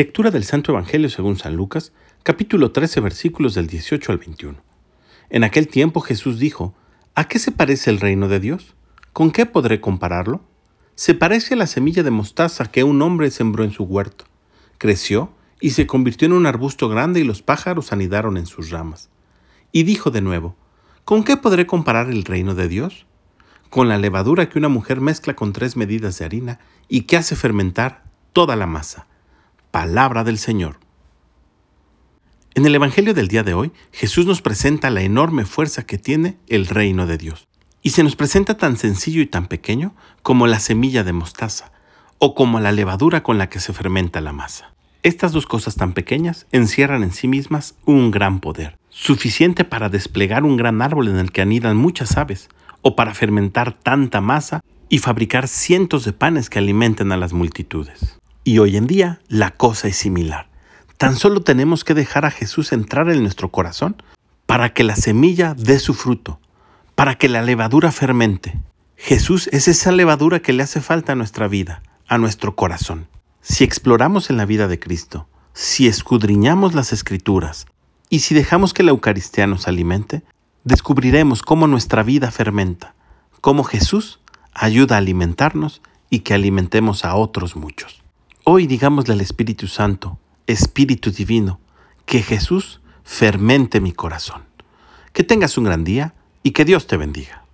Lectura del Santo Evangelio según San Lucas, capítulo 13, versículos del 18 al 21. En aquel tiempo Jesús dijo, ¿A qué se parece el reino de Dios? ¿Con qué podré compararlo? Se parece a la semilla de mostaza que un hombre sembró en su huerto. Creció y se convirtió en un arbusto grande y los pájaros anidaron en sus ramas. Y dijo de nuevo, ¿Con qué podré comparar el reino de Dios? Con la levadura que una mujer mezcla con tres medidas de harina y que hace fermentar toda la masa. Palabra del Señor. En el Evangelio del día de hoy, Jesús nos presenta la enorme fuerza que tiene el reino de Dios. Y se nos presenta tan sencillo y tan pequeño como la semilla de mostaza, o como la levadura con la que se fermenta la masa. Estas dos cosas tan pequeñas encierran en sí mismas un gran poder, suficiente para desplegar un gran árbol en el que anidan muchas aves, o para fermentar tanta masa y fabricar cientos de panes que alimenten a las multitudes. Y hoy en día la cosa es similar. Tan solo tenemos que dejar a Jesús entrar en nuestro corazón para que la semilla dé su fruto, para que la levadura fermente. Jesús es esa levadura que le hace falta a nuestra vida, a nuestro corazón. Si exploramos en la vida de Cristo, si escudriñamos las escrituras y si dejamos que la Eucaristía nos alimente, descubriremos cómo nuestra vida fermenta, cómo Jesús ayuda a alimentarnos y que alimentemos a otros muchos. Hoy digámosle al Espíritu Santo, Espíritu Divino, que Jesús fermente mi corazón. Que tengas un gran día y que Dios te bendiga.